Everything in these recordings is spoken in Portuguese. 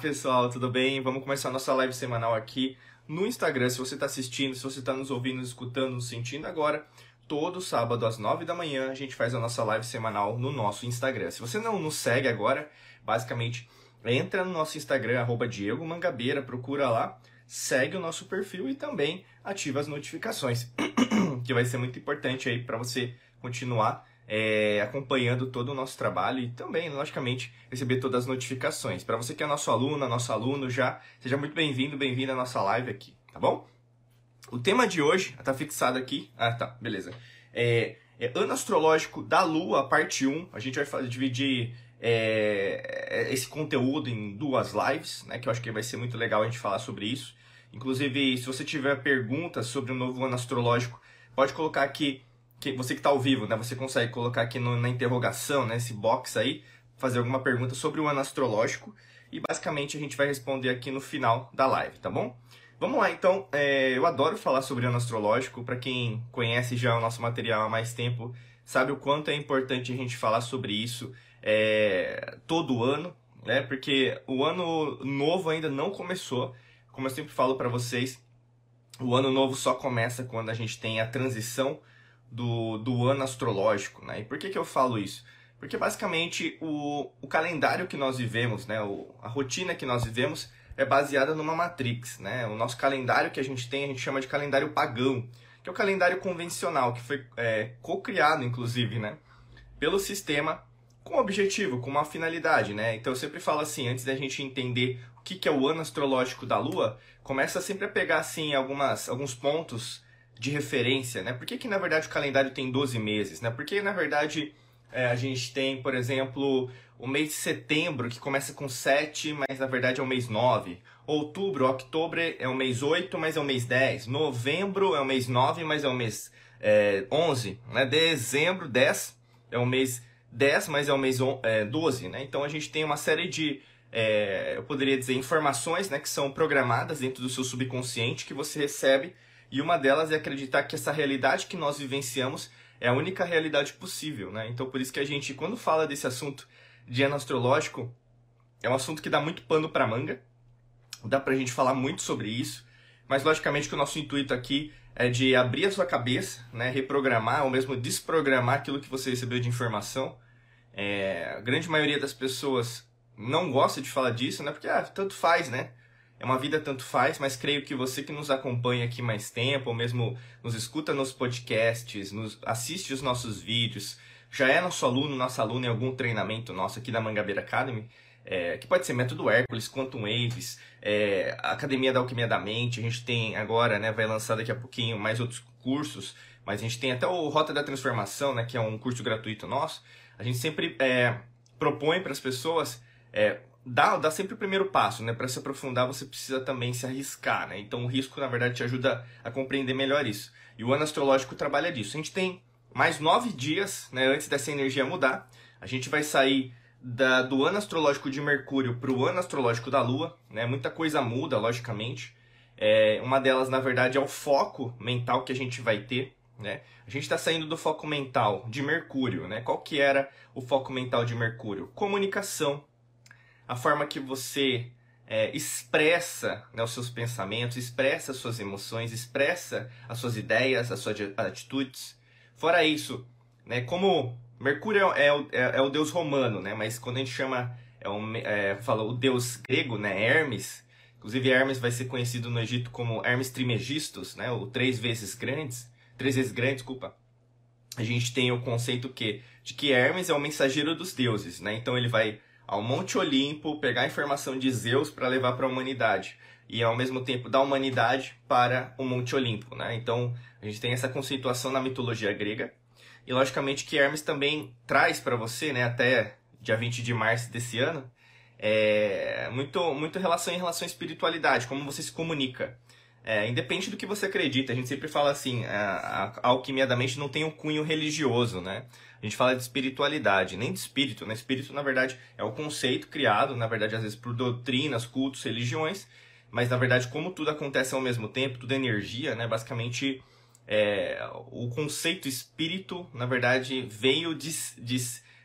pessoal, tudo bem? Vamos começar nossa live semanal aqui no Instagram. Se você está assistindo, se você está nos ouvindo, nos escutando, nos sentindo agora, todo sábado às 9 da manhã a gente faz a nossa live semanal no nosso Instagram. Se você não nos segue agora, basicamente entra no nosso Instagram, arroba Diego Mangabeira, procura lá, segue o nosso perfil e também ativa as notificações, que vai ser muito importante aí para você continuar é, acompanhando todo o nosso trabalho e também, logicamente, receber todas as notificações. Para você que é nosso aluno, nosso aluno já, seja muito bem-vindo, bem-vinda à nossa live aqui, tá bom? O tema de hoje, tá fixado aqui, ah tá, beleza, é, é ano astrológico da Lua, parte 1, a gente vai dividir é, esse conteúdo em duas lives, né, que eu acho que vai ser muito legal a gente falar sobre isso. Inclusive, se você tiver perguntas sobre o novo ano astrológico, pode colocar aqui que você que está ao vivo, né, você consegue colocar aqui no, na interrogação, nesse né, box aí, fazer alguma pergunta sobre o ano astrológico e basicamente a gente vai responder aqui no final da live, tá bom? Vamos lá, então, é, eu adoro falar sobre ano astrológico, para quem conhece já o nosso material há mais tempo, sabe o quanto é importante a gente falar sobre isso é, todo ano, né? Porque o ano novo ainda não começou, como eu sempre falo para vocês, o ano novo só começa quando a gente tem a transição do, do ano astrológico. Né? E por que, que eu falo isso? Porque basicamente o, o calendário que nós vivemos, né, o, a rotina que nós vivemos é baseada numa matrix. Né? O nosso calendário que a gente tem, a gente chama de calendário pagão, que é o calendário convencional, que foi é, co-criado, inclusive, né, pelo sistema com objetivo, com uma finalidade. Né? Então eu sempre falo assim, antes da gente entender o que, que é o ano astrológico da Lua, começa sempre a pegar assim, algumas, alguns pontos de referência, né? Por que, que na verdade o calendário tem 12 meses, né? Porque na verdade é, a gente tem, por exemplo, o mês de setembro que começa com 7, mas na verdade é o mês 9. Outubro, outubro é o mês 8, mas é o mês 10. Novembro é o mês 9, mas é o mês é, 11. Né? Dezembro, 10 é o mês 10, mas é o mês é, 12. Né? Então a gente tem uma série de, é, eu poderia dizer, informações né, que são programadas dentro do seu subconsciente que você recebe e uma delas é acreditar que essa realidade que nós vivenciamos é a única realidade possível, né? Então por isso que a gente, quando fala desse assunto de ano astrológico, é um assunto que dá muito pano para manga. Dá pra gente falar muito sobre isso, mas logicamente que o nosso intuito aqui é de abrir a sua cabeça, né, reprogramar ou mesmo desprogramar aquilo que você recebeu de informação. É, a grande maioria das pessoas não gosta de falar disso, né? Porque ah, tanto faz, né? É uma vida tanto faz, mas creio que você que nos acompanha aqui mais tempo, ou mesmo nos escuta nos podcasts, nos assiste os nossos vídeos, já é nosso aluno, nossa aluna em algum treinamento nosso aqui da Mangabeira Academy, é, que pode ser Método Hércules, Quantum Waves, é, Academia da Alquimia da Mente, a gente tem agora, né, vai lançar daqui a pouquinho mais outros cursos, mas a gente tem até o Rota da Transformação, né, que é um curso gratuito nosso, a gente sempre é, propõe para as pessoas é, dá, dá sempre o primeiro passo, né? Para se aprofundar, você precisa também se arriscar, né? Então o risco, na verdade, te ajuda a compreender melhor isso. E o ano astrológico trabalha disso. A gente tem mais nove dias, né? Antes dessa energia mudar. A gente vai sair da, do ano astrológico de Mercúrio para o ano astrológico da Lua, né? Muita coisa muda, logicamente. É, uma delas, na verdade, é o foco mental que a gente vai ter. Né? A gente está saindo do foco mental de Mercúrio. Né? Qual que era o foco mental de Mercúrio? Comunicação, a forma que você é, expressa né, os seus pensamentos, expressa as suas emoções, expressa as suas ideias, as suas atitudes. Fora isso, né, como Mercúrio é, é, é, é o deus romano, né, mas quando a gente chama, é um, é, fala o deus grego, né, Hermes, inclusive Hermes vai ser conhecido no Egito como Hermes Trimegistus, né, o três vezes grandes, três vezes grande, desculpa. A gente tem o conceito que de que Hermes é o mensageiro dos deuses, né? Então ele vai ao Monte Olimpo, pegar a informação de Zeus para levar para a humanidade e ao mesmo tempo da humanidade para o Monte Olimpo, né? Então a gente tem essa conceituação na mitologia grega e logicamente que Hermes também traz para você, né? Até dia 20 de março desse ano, é muito muito relação em relação à espiritualidade, como você se comunica. É, independe do que você acredita, a gente sempre fala assim, a, a alquimia da mente não tem um cunho religioso, né? A gente fala de espiritualidade, nem de espírito, né? Espírito, na verdade, é o conceito criado, na verdade, às vezes por doutrinas, cultos, religiões, mas na verdade, como tudo acontece ao mesmo tempo, tudo é energia, né? Basicamente, é, o conceito espírito, na verdade, veio de, de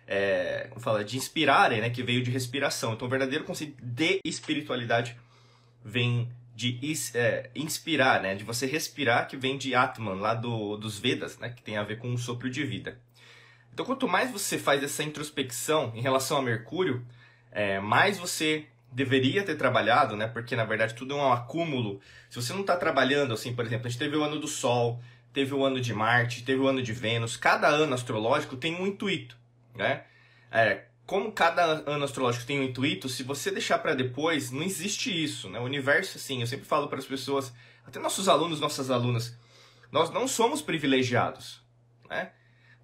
é, fala, de inspirare, né, que veio de respiração. Então, o verdadeiro conceito de espiritualidade vem de é, inspirar, né, de você respirar, que vem de Atman, lá do, dos Vedas, né, que tem a ver com o sopro de vida. Então, quanto mais você faz essa introspecção em relação a Mercúrio, é, mais você deveria ter trabalhado, né? Porque na verdade tudo é um acúmulo. Se você não está trabalhando, assim, por exemplo, a gente teve o ano do Sol, teve o ano de Marte, teve o ano de Vênus. Cada ano astrológico tem um intuito, né? É, como cada ano astrológico tem um intuito, se você deixar para depois, não existe isso, né? O universo, assim, eu sempre falo para as pessoas, até nossos alunos, nossas alunas, nós não somos privilegiados, né?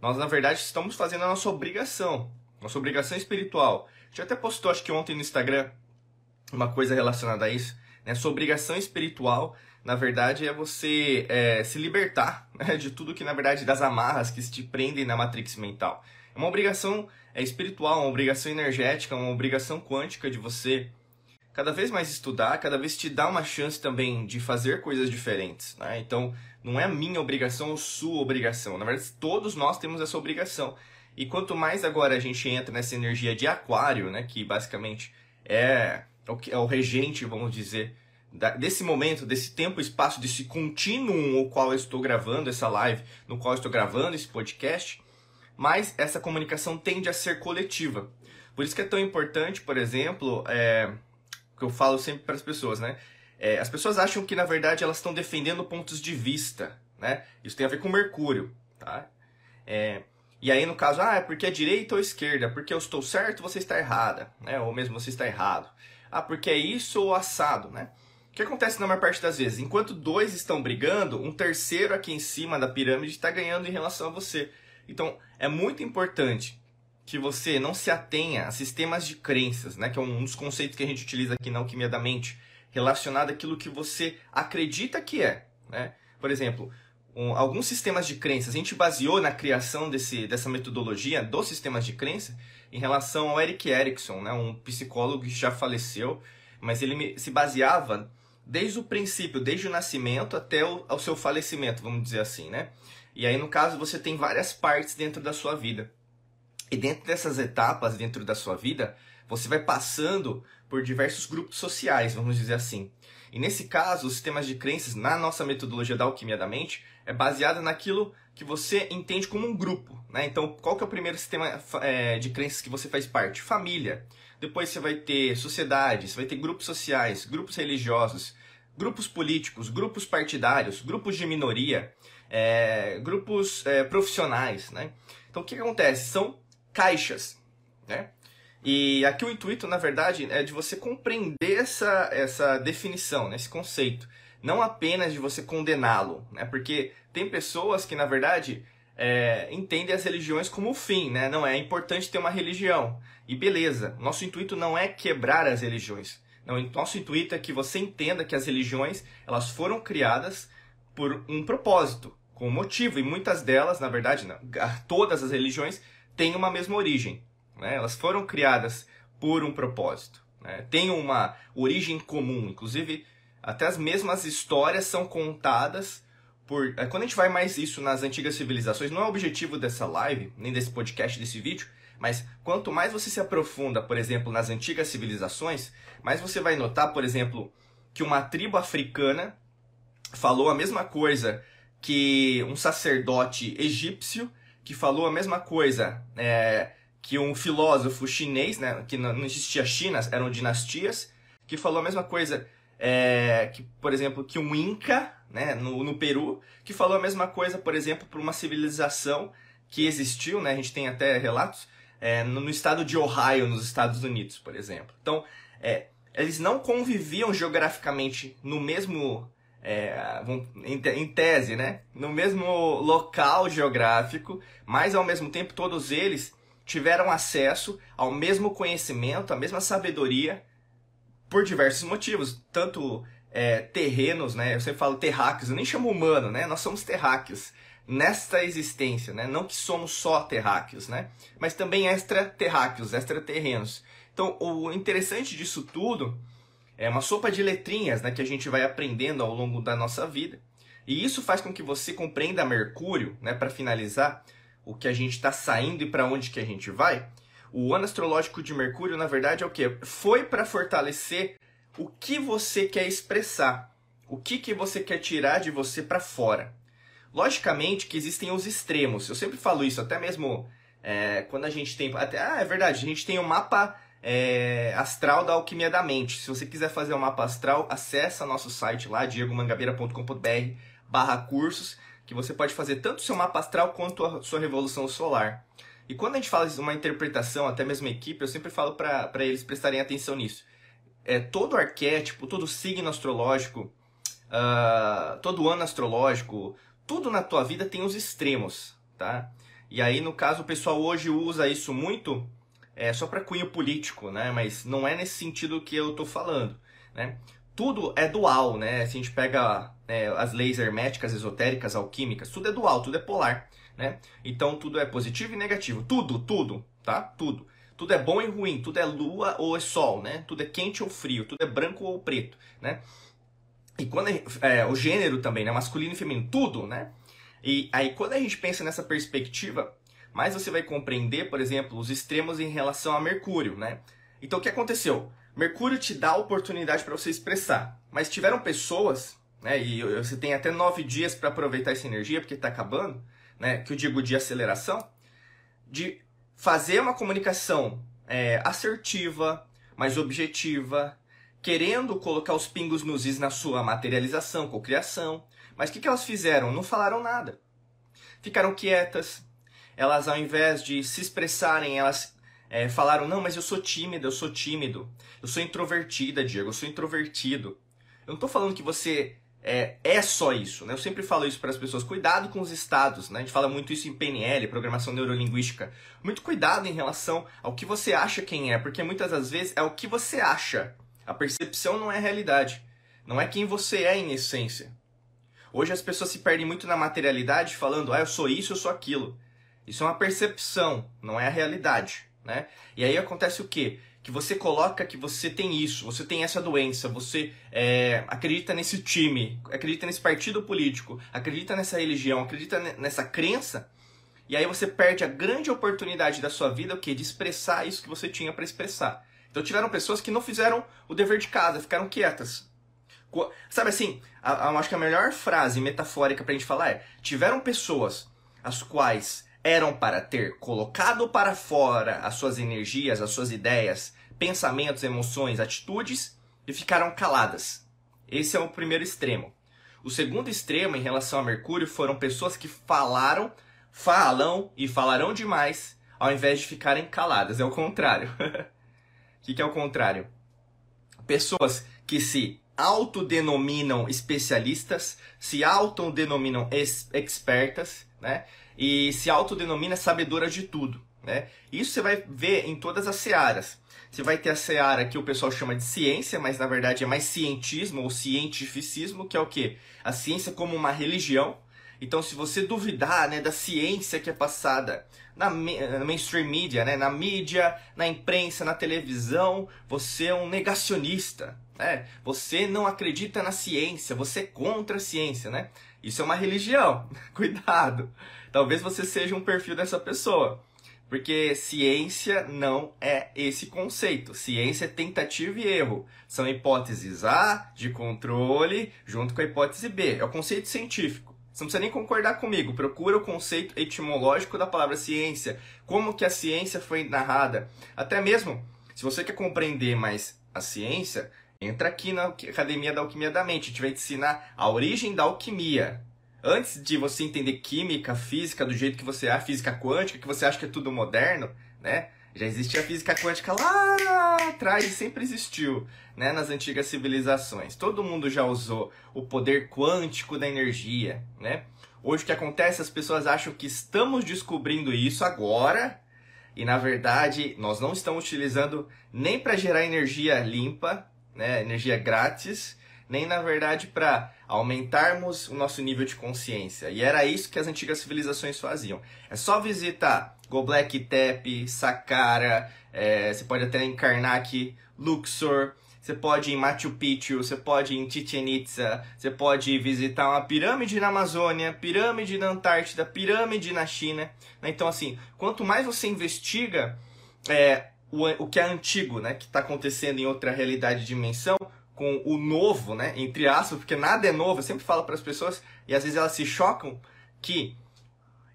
Nós, na verdade, estamos fazendo a nossa obrigação, nossa obrigação espiritual. A gente até postou, acho que ontem no Instagram, uma coisa relacionada a isso. Né? Sua obrigação espiritual, na verdade, é você é, se libertar né? de tudo que, na verdade, das amarras que te prendem na matrix mental. É uma obrigação é, espiritual, uma obrigação energética, uma obrigação quântica de você cada vez mais estudar, cada vez te dá uma chance também de fazer coisas diferentes. Né? Então, não é minha obrigação ou sua obrigação. Na verdade, todos nós temos essa obrigação. E quanto mais agora a gente entra nessa energia de aquário, né, que basicamente é o, é o regente, vamos dizer, desse momento, desse tempo, espaço, desse contínuo o qual eu estou gravando essa live, no qual eu estou gravando esse podcast, mas essa comunicação tende a ser coletiva. Por isso que é tão importante, por exemplo, é, que eu falo sempre para as pessoas, né? É, as pessoas acham que, na verdade, elas estão defendendo pontos de vista, né? Isso tem a ver com Mercúrio, tá? É, e aí, no caso, ah, é porque é direita ou esquerda? Porque eu estou certo, você está errada, né? Ou mesmo você está errado. Ah, porque é isso ou assado, né? O que acontece na maior parte das vezes? Enquanto dois estão brigando, um terceiro aqui em cima da pirâmide está ganhando em relação a você. Então, é muito importante que você não se atenha a sistemas de crenças, né? Que é um dos conceitos que a gente utiliza aqui na alquimia da mente, relacionado àquilo que você acredita que é, né? Por exemplo, um, alguns sistemas de crenças, a gente baseou na criação desse, dessa metodologia dos sistemas de crença em relação ao Eric Erickson, né, um psicólogo que já faleceu, mas ele se baseava desde o princípio, desde o nascimento até o seu falecimento, vamos dizer assim, né? E aí, no caso, você tem várias partes dentro da sua vida. E dentro dessas etapas, dentro da sua vida, você vai passando por diversos grupos sociais, vamos dizer assim. E nesse caso, os sistemas de crenças, na nossa metodologia da alquimia da mente, é baseada naquilo que você entende como um grupo. Né? Então, qual que é o primeiro sistema é, de crenças que você faz parte? Família. Depois você vai ter sociedade, você vai ter grupos sociais, grupos religiosos, grupos políticos, grupos partidários, grupos de minoria, é, grupos é, profissionais. Né? Então, o que, acontece? São caixas. Né? E aqui o intuito, na verdade, é de você compreender essa, essa definição, né? esse conceito não apenas de você condená-lo, né? Porque tem pessoas que, na verdade, é, entendem as religiões como fim, né? Não é importante ter uma religião. E beleza, nosso intuito não é quebrar as religiões. Não, nosso intuito é que você entenda que as religiões elas foram criadas por um propósito, com um motivo, e muitas delas, na verdade, não, todas as religiões têm uma mesma origem. Né? Elas foram criadas por um propósito. Né? Têm uma origem comum. Inclusive, até as mesmas histórias são contadas por. É, quando a gente vai mais isso nas antigas civilizações, não é o objetivo dessa live, nem desse podcast, desse vídeo, mas quanto mais você se aprofunda, por exemplo, nas antigas civilizações, mais você vai notar, por exemplo, que uma tribo africana falou a mesma coisa que um sacerdote egípcio, que falou a mesma coisa é, que um filósofo chinês, né, que não existia China, eram dinastias, que falou a mesma coisa é, que, por exemplo, que um Inca, né, no, no Peru, que falou a mesma coisa, por exemplo, para uma civilização que existiu, né, a gente tem até relatos, é, no, no, estado de Ohio, nos Estados Unidos, por exemplo. Então, é, eles não conviviam geograficamente no mesmo, é, em tese, né, no mesmo local geográfico, mas ao mesmo tempo todos eles tiveram acesso ao mesmo conhecimento, à mesma sabedoria por diversos motivos, tanto é, terrenos, né? Eu sempre falo terráqueos, eu nem chamo humano, né? Nós somos terráqueos nesta existência, né? Não que somos só terráqueos, né? Mas também extraterráqueos, extraterrenos. Então, o interessante disso tudo é uma sopa de letrinhas, né? Que a gente vai aprendendo ao longo da nossa vida. E isso faz com que você compreenda Mercúrio, né? Para finalizar, o que a gente está saindo e para onde que a gente vai, o ano astrológico de Mercúrio, na verdade, é o que? Foi para fortalecer o que você quer expressar, o que, que você quer tirar de você para fora. Logicamente que existem os extremos. Eu sempre falo isso, até mesmo é, quando a gente tem. Até, ah, é verdade, a gente tem o um mapa é, astral da alquimia da mente. Se você quiser fazer um mapa astral, acessa nosso site lá, diegomangabeira.com.br barra cursos, que você pode fazer tanto o seu mapa astral quanto a sua revolução solar. E quando a gente fala de uma interpretação, até mesmo equipe, eu sempre falo para eles prestarem atenção nisso. É, todo arquétipo, todo signo astrológico, uh, todo ano astrológico, tudo na tua vida tem os extremos, tá? E aí, no caso, o pessoal hoje usa isso muito é, só para cunho político, né? Mas não é nesse sentido que eu tô falando, né? Tudo é dual, né? Se a gente pega é, as leis herméticas, esotéricas, alquímicas, tudo é dual, tudo é polar né? Então tudo é positivo e negativo. Tudo, tudo, tá? Tudo. Tudo é bom e ruim, tudo é lua ou é sol, né? Tudo é quente ou frio, tudo é branco ou preto, né? E quando é, o gênero também, né? Masculino e feminino, tudo, né? E aí quando a gente pensa nessa perspectiva, mais você vai compreender, por exemplo, os extremos em relação a Mercúrio, né? Então o que aconteceu? Mercúrio te dá a oportunidade para você expressar, mas tiveram pessoas, né? E você tem até nove dias para aproveitar essa energia porque está acabando né, que eu digo de aceleração, de fazer uma comunicação é, assertiva, mais objetiva, querendo colocar os pingos nos is na sua materialização, cocriação. Mas o que, que elas fizeram? Não falaram nada. Ficaram quietas. Elas, ao invés de se expressarem, elas é, falaram: Não, mas eu sou tímida, eu sou tímido. Eu sou introvertida, Diego, eu sou introvertido. Eu não estou falando que você é, é só isso. Né? Eu sempre falo isso para as pessoas. Cuidado com os estados. Né? A gente fala muito isso em PNL, programação neurolinguística. Muito cuidado em relação ao que você acha quem é, porque muitas das vezes é o que você acha. A percepção não é a realidade. Não é quem você é em essência. Hoje as pessoas se perdem muito na materialidade falando, ah, eu sou isso, eu sou aquilo. Isso é uma percepção, não é a realidade. Né? E aí acontece o quê? que você coloca que você tem isso, você tem essa doença, você é, acredita nesse time, acredita nesse partido político, acredita nessa religião, acredita nessa crença, e aí você perde a grande oportunidade da sua vida o quê? de expressar isso que você tinha para expressar. Então tiveram pessoas que não fizeram o dever de casa, ficaram quietas. Sabe assim, a, a, acho que a melhor frase metafórica pra gente falar é: tiveram pessoas as quais eram para ter colocado para fora as suas energias, as suas ideias, pensamentos, emoções, atitudes e ficaram caladas. Esse é o primeiro extremo. O segundo extremo em relação a Mercúrio foram pessoas que falaram, falam e falarão demais ao invés de ficarem caladas. É o contrário. O que, é o contrário? Pessoas que se autodenominam especialistas, se autodenominam expertas, né? E se autodenomina sabedora de tudo, né? Isso você vai ver em todas as searas. Você vai ter a seara que o pessoal chama de ciência, mas na verdade é mais cientismo ou cientificismo, que é o que? A ciência como uma religião. Então, se você duvidar né, da ciência que é passada na, na mainstream media, né, na mídia, na imprensa, na televisão, você é um negacionista. Né? Você não acredita na ciência, você é contra a ciência. Né? Isso é uma religião. Cuidado. Talvez você seja um perfil dessa pessoa. Porque ciência não é esse conceito. Ciência é tentativa e erro. São hipóteses A de controle junto com a hipótese B. É o conceito científico. Você não precisa nem concordar comigo. Procura o conceito etimológico da palavra ciência. Como que a ciência foi narrada. Até mesmo, se você quer compreender mais a ciência, entra aqui na Academia da Alquimia da Mente. A gente vai te ensinar a origem da alquimia antes de você entender química, física do jeito que você é, física quântica, que você acha que é tudo moderno, né? Já existia a física quântica lá atrás e sempre existiu, né, nas antigas civilizações. Todo mundo já usou o poder quântico da energia, né? Hoje o que acontece, as pessoas acham que estamos descobrindo isso agora, e na verdade nós não estamos utilizando nem para gerar energia limpa, né, energia grátis, nem na verdade para aumentarmos o nosso nível de consciência. E era isso que as antigas civilizações faziam. É só visitar Göbekli Tepe, Saqqara, é, você pode até encarnar aqui Luxor. você pode ir em Machu Picchu, você pode ir em Chichen Itza, você pode visitar uma pirâmide na Amazônia, pirâmide na Antártida, pirâmide na China. Né? Então, assim, quanto mais você investiga é, o, o que é antigo, né, que está acontecendo em outra realidade de dimensão, com o novo, né, entre aspas, porque nada é novo, eu sempre falo para as pessoas, e às vezes elas se chocam, que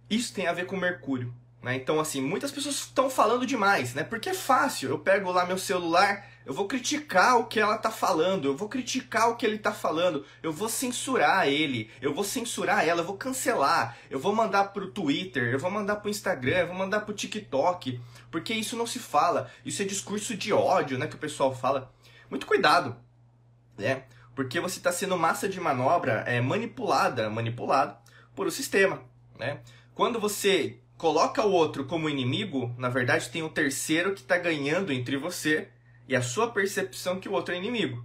isso tem a ver com Mercúrio. Né? Então, assim, muitas pessoas estão falando demais, né? Porque é fácil. Eu pego lá meu celular, eu vou criticar o que ela tá falando, eu vou criticar o que ele tá falando, eu vou censurar ele, eu vou censurar ela, eu vou cancelar, eu vou mandar pro Twitter, eu vou mandar pro Instagram, eu vou mandar pro TikTok, porque isso não se fala. Isso é discurso de ódio, né? Que o pessoal fala. Muito cuidado, né? Porque você está sendo massa de manobra é, manipulada, manipulado por o sistema, né? Quando você coloca o outro como inimigo, na verdade tem um terceiro que está ganhando entre você e a sua percepção que o outro é inimigo.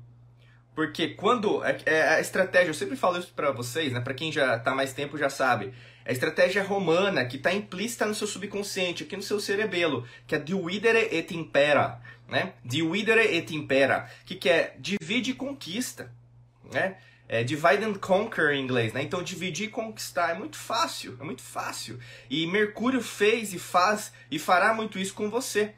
Porque quando é, é a estratégia, eu sempre falo isso para vocês, né? Para quem já está mais tempo já sabe. A estratégia romana que está implícita no seu subconsciente, aqui no seu cerebelo, que é dividere et impera, né? Dividere et impera, que que é divide e conquista, né? É divide and conquer em inglês, né? Então dividir e conquistar é muito fácil, é muito fácil. E Mercúrio fez e faz e fará muito isso com você.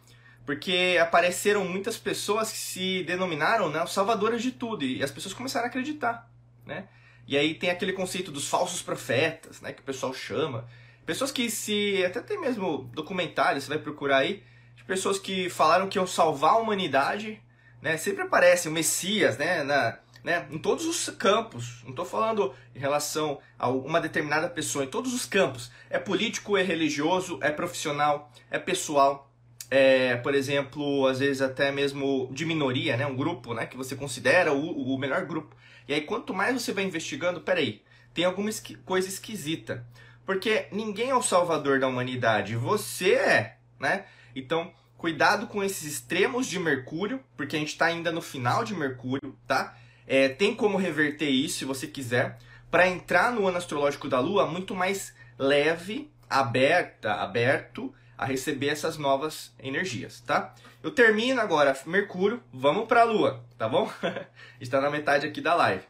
Porque apareceram muitas pessoas que se denominaram né, salvadoras de tudo e as pessoas começaram a acreditar, né? E aí tem aquele conceito dos falsos profetas, né, que o pessoal chama. Pessoas que se até tem mesmo documentário, você vai procurar aí, pessoas que falaram que iam salvar a humanidade, né? Sempre aparece o Messias, né, na né? Em todos os campos. Não estou falando em relação a uma determinada pessoa, em todos os campos. É político, é religioso, é profissional, é pessoal. É, por exemplo, às vezes até mesmo de minoria, né? Um grupo, né? Que você considera o, o melhor grupo. E aí, quanto mais você vai investigando, peraí, tem alguma esqui coisa esquisita. Porque ninguém é o salvador da humanidade, você é, né? Então, cuidado com esses extremos de Mercúrio, porque a gente está ainda no final de Mercúrio, tá? É, tem como reverter isso, se você quiser, para entrar no ano astrológico da Lua muito mais leve, aberta, aberto a receber essas novas energias, tá? Eu termino agora Mercúrio, vamos para a Lua, tá bom? Está na metade aqui da live.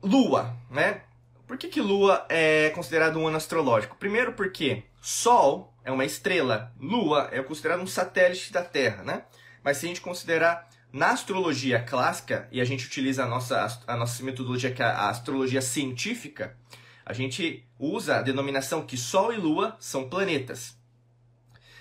Lua, né? Por que, que Lua é considerado um ano astrológico? Primeiro porque Sol é uma estrela, Lua é considerado um satélite da Terra, né? Mas se a gente considerar na astrologia clássica, e a gente utiliza a nossa, a nossa metodologia, que é a astrologia científica, a gente usa a denominação que Sol e Lua são planetas.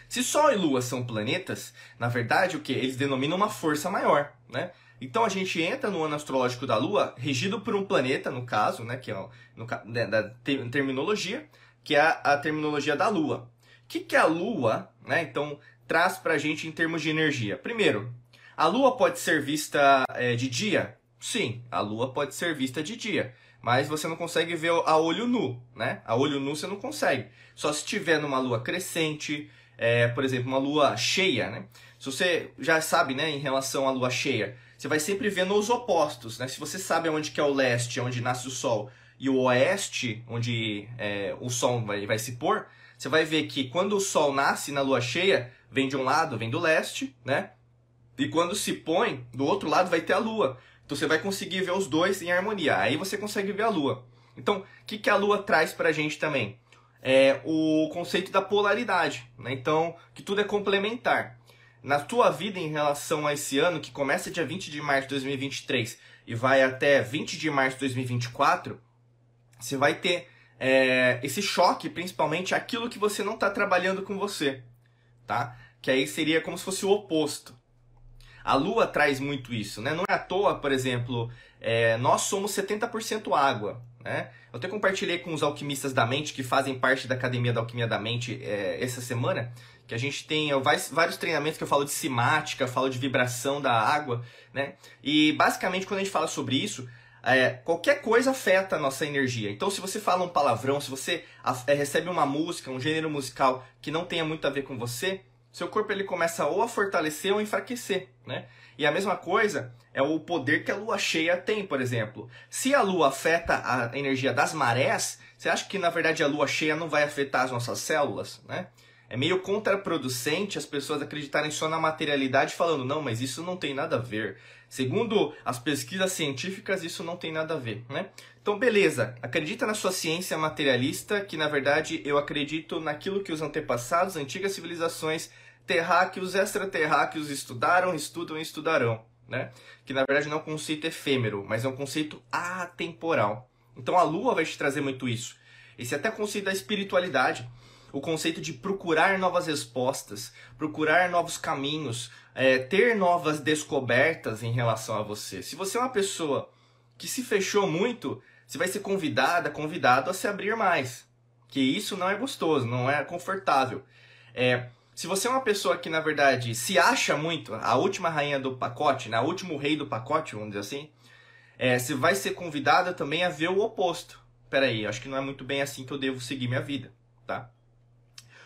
Se Sol e Lua são planetas, na verdade, o que? Eles denominam uma força maior, né? Então a gente entra no ano astrológico da Lua, regido por um planeta, no caso, né, que é no, da terminologia, que é a, terminologia da Lua. O que, que a Lua, né, então, traz para a gente em termos de energia? Primeiro, a Lua pode ser vista é, de dia? Sim, a Lua pode ser vista de dia. Mas você não consegue ver a olho nu, né? A olho nu você não consegue. Só se estiver numa lua crescente, é, por exemplo, uma lua cheia, né? Se você já sabe, né, em relação à lua cheia, você vai sempre ver nos opostos, né? Se você sabe onde que é o leste, onde nasce o sol, e o oeste, onde é, o sol vai, vai se pôr, você vai ver que quando o sol nasce na lua cheia, vem de um lado, vem do leste, né? E quando se põe, do outro lado vai ter a lua. Então você vai conseguir ver os dois em harmonia. Aí você consegue ver a lua. Então, o que, que a lua traz pra gente também? É o conceito da polaridade. Né? Então, que tudo é complementar. Na tua vida em relação a esse ano, que começa dia 20 de março de 2023 e vai até 20 de março de 2024, você vai ter é, esse choque, principalmente aquilo que você não está trabalhando com você, tá? Que aí seria como se fosse o oposto. A Lua traz muito isso, né? Não é à toa, por exemplo, é, nós somos 70% água, né? Eu até compartilhei com os alquimistas da mente que fazem parte da Academia da Alquimia da Mente é, essa semana, que a gente tem vários treinamentos que eu falo de simática, falo de vibração da água, né? E basicamente quando a gente fala sobre isso, é, qualquer coisa afeta a nossa energia. Então, se você fala um palavrão, se você é, recebe uma música, um gênero musical que não tenha muito a ver com você, seu corpo ele começa ou a fortalecer ou a enfraquecer, né? E a mesma coisa é o poder que a lua cheia tem, por exemplo. Se a lua afeta a energia das marés, você acha que na verdade a lua cheia não vai afetar as nossas células, né? é meio contraproducente as pessoas acreditarem só na materialidade falando, não, mas isso não tem nada a ver. Segundo as pesquisas científicas, isso não tem nada a ver, né? Então, beleza, acredita na sua ciência materialista, que na verdade eu acredito naquilo que os antepassados, antigas civilizações, terráqueos, extraterráqueos estudaram, estudam e estudarão, né? Que na verdade não é um conceito efêmero, mas é um conceito atemporal. Então a Lua vai te trazer muito isso. Esse é até conceito da espiritualidade o conceito de procurar novas respostas, procurar novos caminhos, é, ter novas descobertas em relação a você. Se você é uma pessoa que se fechou muito, você vai ser convidada, convidado a se abrir mais. Que isso não é gostoso, não é confortável. É, se você é uma pessoa que, na verdade, se acha muito, a última rainha do pacote, né, o último rei do pacote, vamos dizer assim, é, você vai ser convidada também a ver o oposto. Peraí, acho que não é muito bem assim que eu devo seguir minha vida, tá?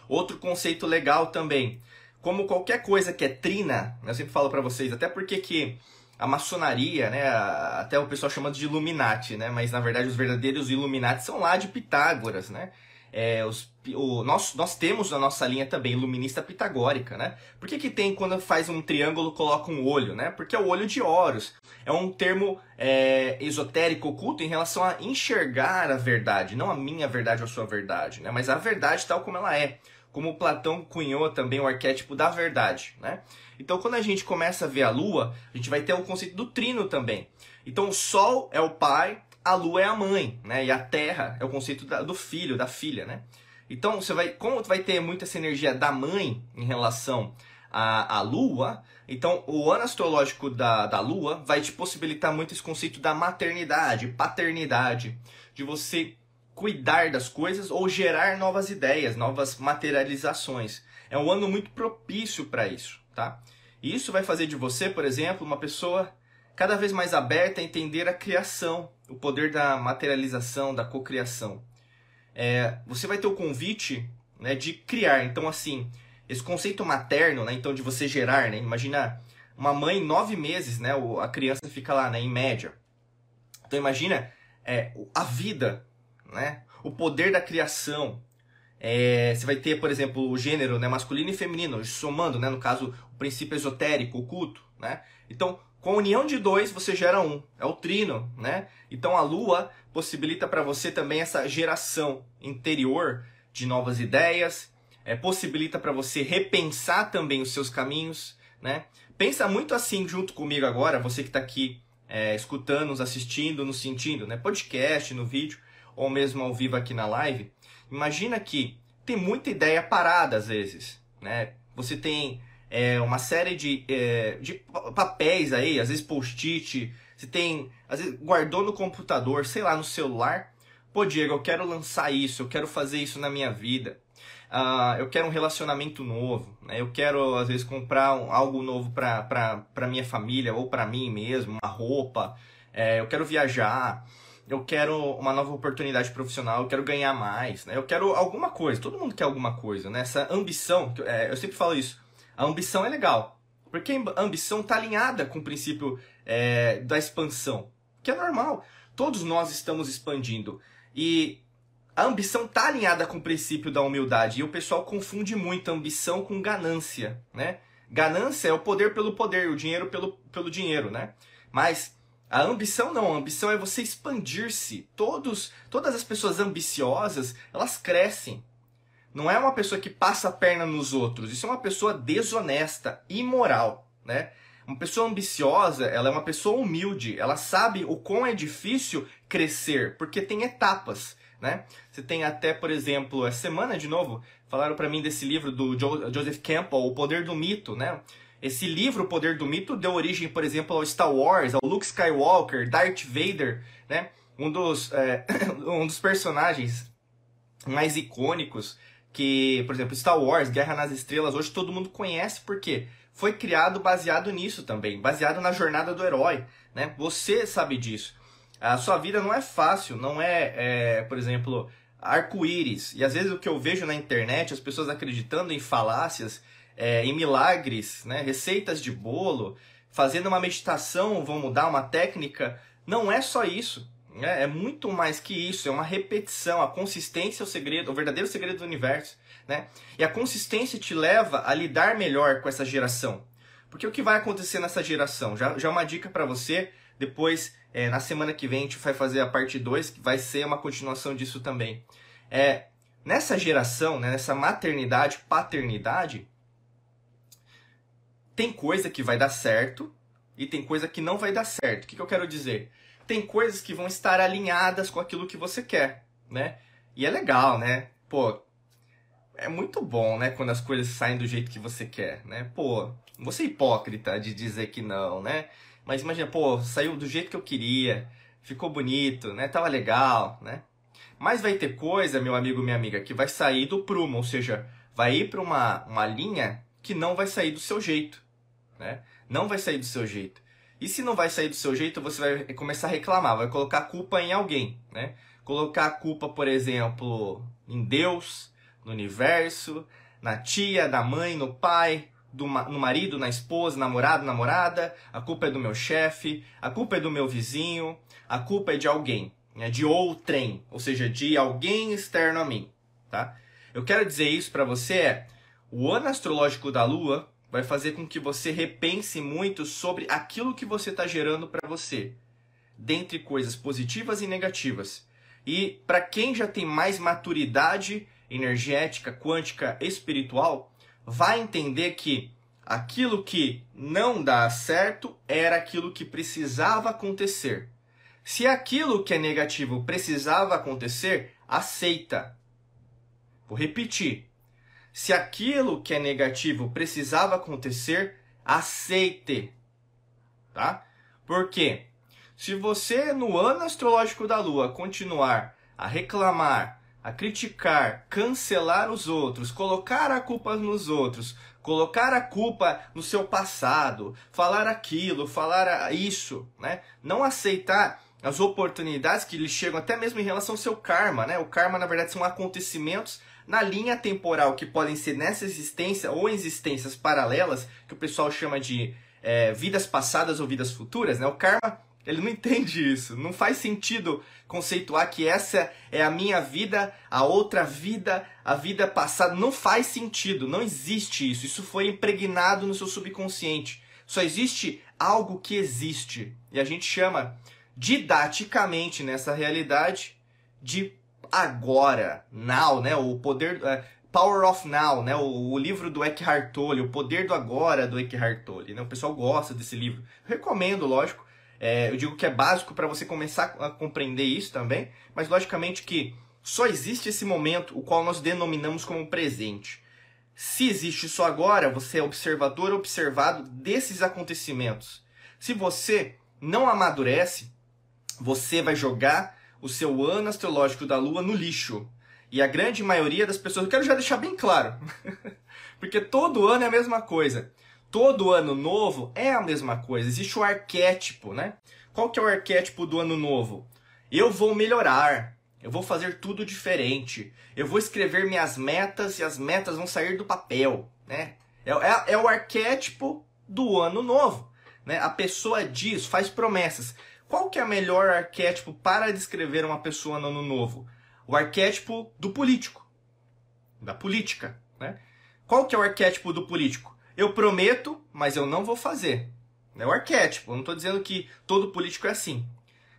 Outro conceito legal também, como qualquer coisa que é trina, eu sempre falo para vocês, até porque que a maçonaria, né, até o pessoal chama de Illuminati, né, mas na verdade os verdadeiros Illuminati são lá de Pitágoras, né? É, os, o, nós, nós temos na nossa linha também iluminista pitagórica, né? Por que, que tem quando faz um triângulo coloca um olho, né? Porque é o olho de Horus. É um termo é, esotérico oculto em relação a enxergar a verdade, não a minha verdade ou a sua verdade, né? Mas a verdade tal como ela é como Platão cunhou também o arquétipo da verdade, né? Então, quando a gente começa a ver a Lua, a gente vai ter o conceito do trino também. Então, o Sol é o pai, a Lua é a mãe, né? E a Terra é o conceito da, do filho, da filha, né? Então, você vai, como vai ter muito essa energia da mãe em relação à, à Lua, então o ano astrológico da, da Lua vai te possibilitar muito esse conceito da maternidade, paternidade, de você cuidar das coisas ou gerar novas ideias, novas materializações. É um ano muito propício para isso, tá? E isso vai fazer de você, por exemplo, uma pessoa cada vez mais aberta a entender a criação, o poder da materialização, da cocriação. É, você vai ter o convite né, de criar. Então, assim, esse conceito materno, né, então de você gerar, né, imagina uma mãe nove meses, né, a criança fica lá, né, em média. Então, imagina é, a vida né? O poder da criação. É, você vai ter, por exemplo, o gênero né, masculino e feminino, somando, né, no caso, o princípio esotérico, oculto. Né? Então, com a união de dois, você gera um. É o trino. Né? Então, a lua possibilita para você também essa geração interior de novas ideias, é, possibilita para você repensar também os seus caminhos. Né? Pensa muito assim junto comigo agora, você que está aqui é, escutando, nos assistindo, nos sentindo, né? podcast, no vídeo ou mesmo ao vivo aqui na live, imagina que tem muita ideia parada às vezes, né? Você tem é, uma série de, é, de papéis aí, às vezes post-it, você tem, às vezes guardou no computador, sei lá, no celular. Pô, Diego, eu quero lançar isso, eu quero fazer isso na minha vida. Uh, eu quero um relacionamento novo, né? eu quero às vezes comprar um, algo novo para minha família ou para mim mesmo, uma roupa, é, eu quero viajar, eu quero uma nova oportunidade profissional, eu quero ganhar mais, né? Eu quero alguma coisa. Todo mundo quer alguma coisa, né? Essa ambição, é, eu sempre falo isso. A ambição é legal, porque a ambição está alinhada com o princípio é, da expansão, que é normal. Todos nós estamos expandindo e a ambição está alinhada com o princípio da humildade e o pessoal confunde muito ambição com ganância, né? Ganância é o poder pelo poder, o dinheiro pelo, pelo dinheiro, né? Mas a ambição não, a ambição é você expandir-se. Todos, todas as pessoas ambiciosas, elas crescem. Não é uma pessoa que passa a perna nos outros. Isso é uma pessoa desonesta, imoral, né? Uma pessoa ambiciosa, ela é uma pessoa humilde. Ela sabe o quão é difícil crescer, porque tem etapas, né? Você tem até, por exemplo, essa semana de novo, falaram para mim desse livro do Joseph Campbell, O Poder do Mito, né? Esse livro, O Poder do Mito, deu origem, por exemplo, ao Star Wars, ao Luke Skywalker, Darth Vader, né? Um dos, é, um dos personagens mais icônicos que, por exemplo, Star Wars, Guerra nas Estrelas, hoje todo mundo conhece porque foi criado baseado nisso também, baseado na jornada do herói, né? Você sabe disso. A sua vida não é fácil, não é, é por exemplo, arco-íris. E às vezes o que eu vejo na internet, as pessoas acreditando em falácias, é, em milagres, né, receitas de bolo, fazendo uma meditação, vão mudar uma técnica. Não é só isso. É, é muito mais que isso, é uma repetição. A consistência é o segredo, o verdadeiro segredo do universo. Né? E a consistência te leva a lidar melhor com essa geração. Porque o que vai acontecer nessa geração? Já, já uma dica para você, depois, é, na semana que vem, a gente vai fazer a parte 2, que vai ser uma continuação disso também. É, nessa geração, né, nessa maternidade, paternidade, tem coisa que vai dar certo e tem coisa que não vai dar certo. O que, que eu quero dizer? Tem coisas que vão estar alinhadas com aquilo que você quer, né? E é legal, né? Pô, é muito bom, né? Quando as coisas saem do jeito que você quer, né? Pô, você é hipócrita de dizer que não, né? Mas imagina, pô, saiu do jeito que eu queria, ficou bonito, né? Tava legal, né? Mas vai ter coisa, meu amigo, minha amiga, que vai sair do prumo, ou seja, vai ir para uma, uma linha que não vai sair do seu jeito, né? Não vai sair do seu jeito. E se não vai sair do seu jeito, você vai começar a reclamar, vai colocar culpa em alguém, né? Colocar a culpa, por exemplo, em Deus, no universo, na tia, na mãe, no pai, do, no marido, na esposa, namorado, namorada, a culpa é do meu chefe, a culpa é do meu vizinho, a culpa é de alguém, né? de outrem, ou seja, de alguém externo a mim, tá? Eu quero dizer isso para você é, o ano astrológico da Lua vai fazer com que você repense muito sobre aquilo que você está gerando para você, dentre coisas positivas e negativas. E para quem já tem mais maturidade energética, quântica, espiritual, vai entender que aquilo que não dá certo era aquilo que precisava acontecer. Se aquilo que é negativo precisava acontecer, aceita. Vou repetir. Se aquilo que é negativo precisava acontecer, aceite. Tá? Por quê? Se você no ano astrológico da Lua continuar a reclamar, a criticar, cancelar os outros, colocar a culpa nos outros, colocar a culpa no seu passado, falar aquilo, falar isso, né? Não aceitar as oportunidades que lhe chegam até mesmo em relação ao seu karma, né? O karma na verdade são acontecimentos na linha temporal que podem ser nessa existência ou existências paralelas, que o pessoal chama de é, vidas passadas ou vidas futuras, né? O karma ele não entende isso. Não faz sentido conceituar que essa é a minha vida, a outra vida, a vida passada. Não faz sentido. Não existe isso. Isso foi impregnado no seu subconsciente. Só existe algo que existe. E a gente chama didaticamente nessa realidade de agora, now, né? O poder. Uh, Power of Now, né? O, o, livro do Eckhart Tolle, O Poder do Agora do Eckhart Tolle. Né? O pessoal gosta desse livro. recomendo, lógico. É, eu digo que é básico para você começar a compreender isso também, mas logicamente que só existe esse momento, o qual nós denominamos como presente. Se existe só agora, você é observador observado desses acontecimentos. Se você não amadurece, você vai jogar o seu ano astrológico da Lua no lixo. E a grande maioria das pessoas, eu quero já deixar bem claro, porque todo ano é a mesma coisa todo ano novo é a mesma coisa. Existe o arquétipo, né? Qual que é o arquétipo do ano novo? Eu vou melhorar. Eu vou fazer tudo diferente. Eu vou escrever minhas metas e as metas vão sair do papel, né? É, é, é o arquétipo do ano novo, né? A pessoa diz, faz promessas. Qual que é o melhor arquétipo para descrever uma pessoa no ano novo? O arquétipo do político, da política, né? Qual que é o arquétipo do político? Eu prometo, mas eu não vou fazer. É o arquétipo. Eu não estou dizendo que todo político é assim,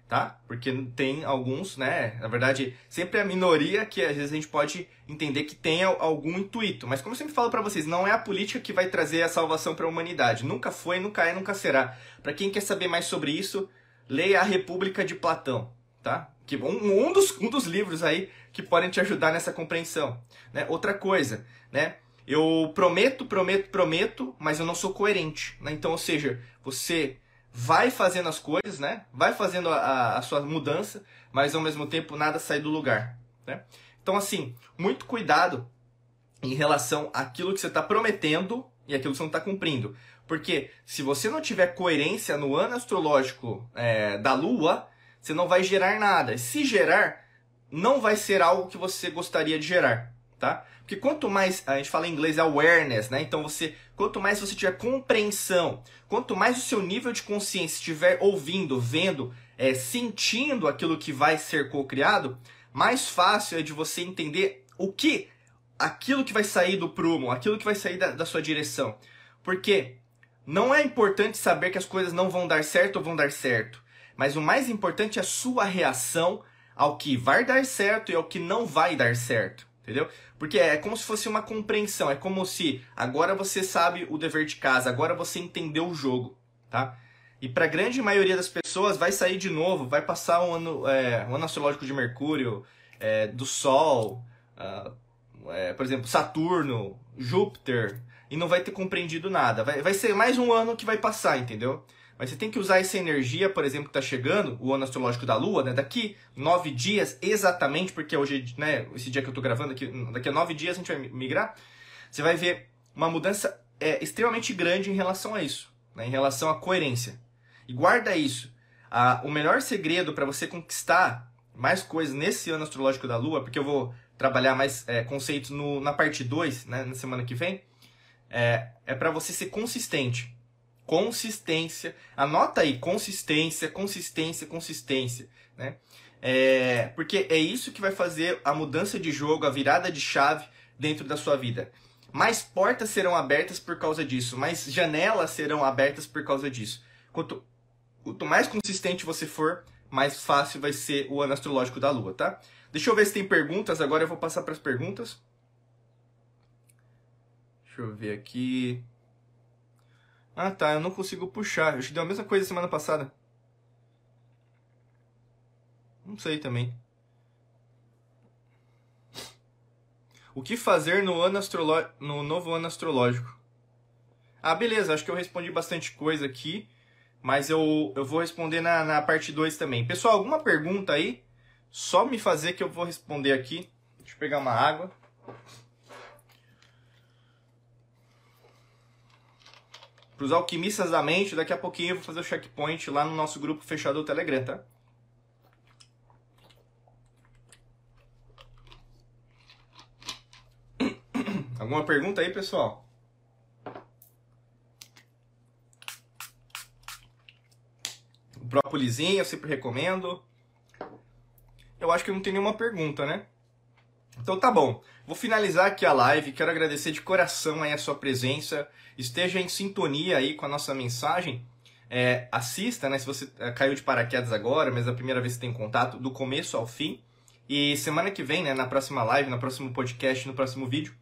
tá? Porque tem alguns, né? Na verdade, sempre é a minoria que às vezes a gente pode entender que tem algum intuito. Mas como eu sempre falo para vocês, não é a política que vai trazer a salvação para a humanidade. Nunca foi, nunca é, nunca será. Para quem quer saber mais sobre isso, leia a República de Platão, tá? Que um, um dos, um dos livros aí que podem te ajudar nessa compreensão. Né? Outra coisa, né? Eu prometo, prometo, prometo, mas eu não sou coerente. Né? Então, ou seja, você vai fazendo as coisas, né? Vai fazendo a, a sua mudança, mas ao mesmo tempo nada sai do lugar. Né? Então, assim, muito cuidado em relação àquilo que você está prometendo e aquilo que você não está cumprindo. Porque se você não tiver coerência no ano astrológico é, da Lua, você não vai gerar nada. Se gerar, não vai ser algo que você gostaria de gerar, tá? Porque quanto mais, a gente fala em inglês awareness, né? Então você, quanto mais você tiver compreensão, quanto mais o seu nível de consciência estiver ouvindo, vendo é, sentindo aquilo que vai ser co-criado, mais fácil é de você entender o que, aquilo que vai sair do prumo, aquilo que vai sair da, da sua direção. Porque não é importante saber que as coisas não vão dar certo ou vão dar certo, mas o mais importante é a sua reação ao que vai dar certo e ao que não vai dar certo, entendeu? Porque é como se fosse uma compreensão, é como se agora você sabe o dever de casa, agora você entendeu o jogo, tá? E para a grande maioria das pessoas vai sair de novo, vai passar um ano, é, um ano astrológico de Mercúrio, é, do Sol, uh, é, por exemplo, Saturno, Júpiter, e não vai ter compreendido nada. Vai, vai ser mais um ano que vai passar, entendeu? Mas você tem que usar essa energia, por exemplo, que está chegando, o ano astrológico da Lua, né? Daqui nove dias, exatamente, porque hoje, né, esse dia que eu estou gravando aqui, daqui a nove dias a gente vai migrar. Você vai ver uma mudança é, extremamente grande em relação a isso, né, em relação à coerência. E guarda isso. Ah, o melhor segredo para você conquistar mais coisas nesse ano astrológico da Lua, porque eu vou trabalhar mais é, conceitos no, na parte 2, né, na semana que vem, é, é para você ser consistente consistência. Anota aí, consistência, consistência, consistência, né? É, porque é isso que vai fazer a mudança de jogo, a virada de chave dentro da sua vida. Mais portas serão abertas por causa disso, mais janelas serão abertas por causa disso. Quanto, quanto mais consistente você for, mais fácil vai ser o ano astrológico da Lua, tá? Deixa eu ver se tem perguntas, agora eu vou passar para as perguntas. Deixa eu ver aqui. Ah tá, eu não consigo puxar. Eu te a mesma coisa semana passada. Não sei também. O que fazer no, ano astrolo... no novo ano astrológico? Ah, beleza, acho que eu respondi bastante coisa aqui, mas eu, eu vou responder na, na parte 2 também. Pessoal, alguma pergunta aí? Só me fazer que eu vou responder aqui. Deixa eu pegar uma água. Para os alquimistas da mente, daqui a pouquinho eu vou fazer o checkpoint lá no nosso grupo fechado do Telegram, tá? Alguma pergunta aí, pessoal? Própolizinho eu sempre recomendo. Eu acho que não tem nenhuma pergunta, né? Então tá bom. Vou finalizar aqui a live. Quero agradecer de coração aí a sua presença. Esteja em sintonia aí com a nossa mensagem. É, assista, né? Se você é, caiu de paraquedas agora, mas é a primeira vez que tem contato, do começo ao fim. E semana que vem, né, na próxima live, no próximo podcast, no próximo vídeo,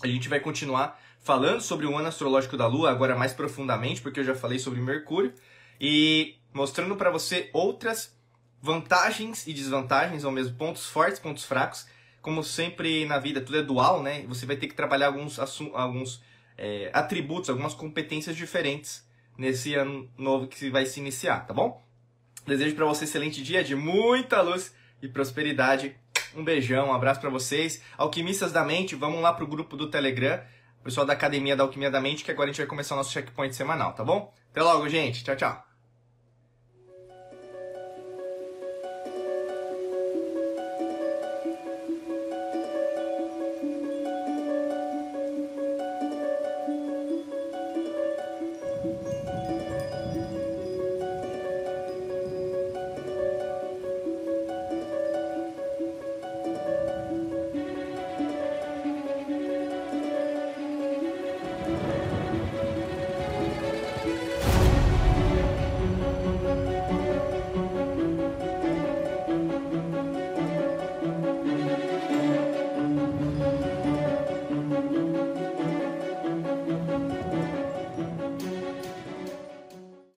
a gente vai continuar falando sobre o ano astrológico da Lua, agora mais profundamente, porque eu já falei sobre Mercúrio, e mostrando para você outras vantagens e desvantagens ao mesmo, pontos fortes, pontos fracos, como sempre na vida, tudo é dual, né? Você vai ter que trabalhar alguns, alguns é, atributos, algumas competências diferentes nesse ano novo que vai se iniciar, tá bom? Desejo para você um excelente dia de muita luz e prosperidade. Um beijão, um abraço para vocês. Alquimistas da Mente, vamos lá pro grupo do Telegram, pessoal da Academia da Alquimia da Mente, que agora a gente vai começar o nosso checkpoint semanal, tá bom? Até logo, gente. Tchau, tchau.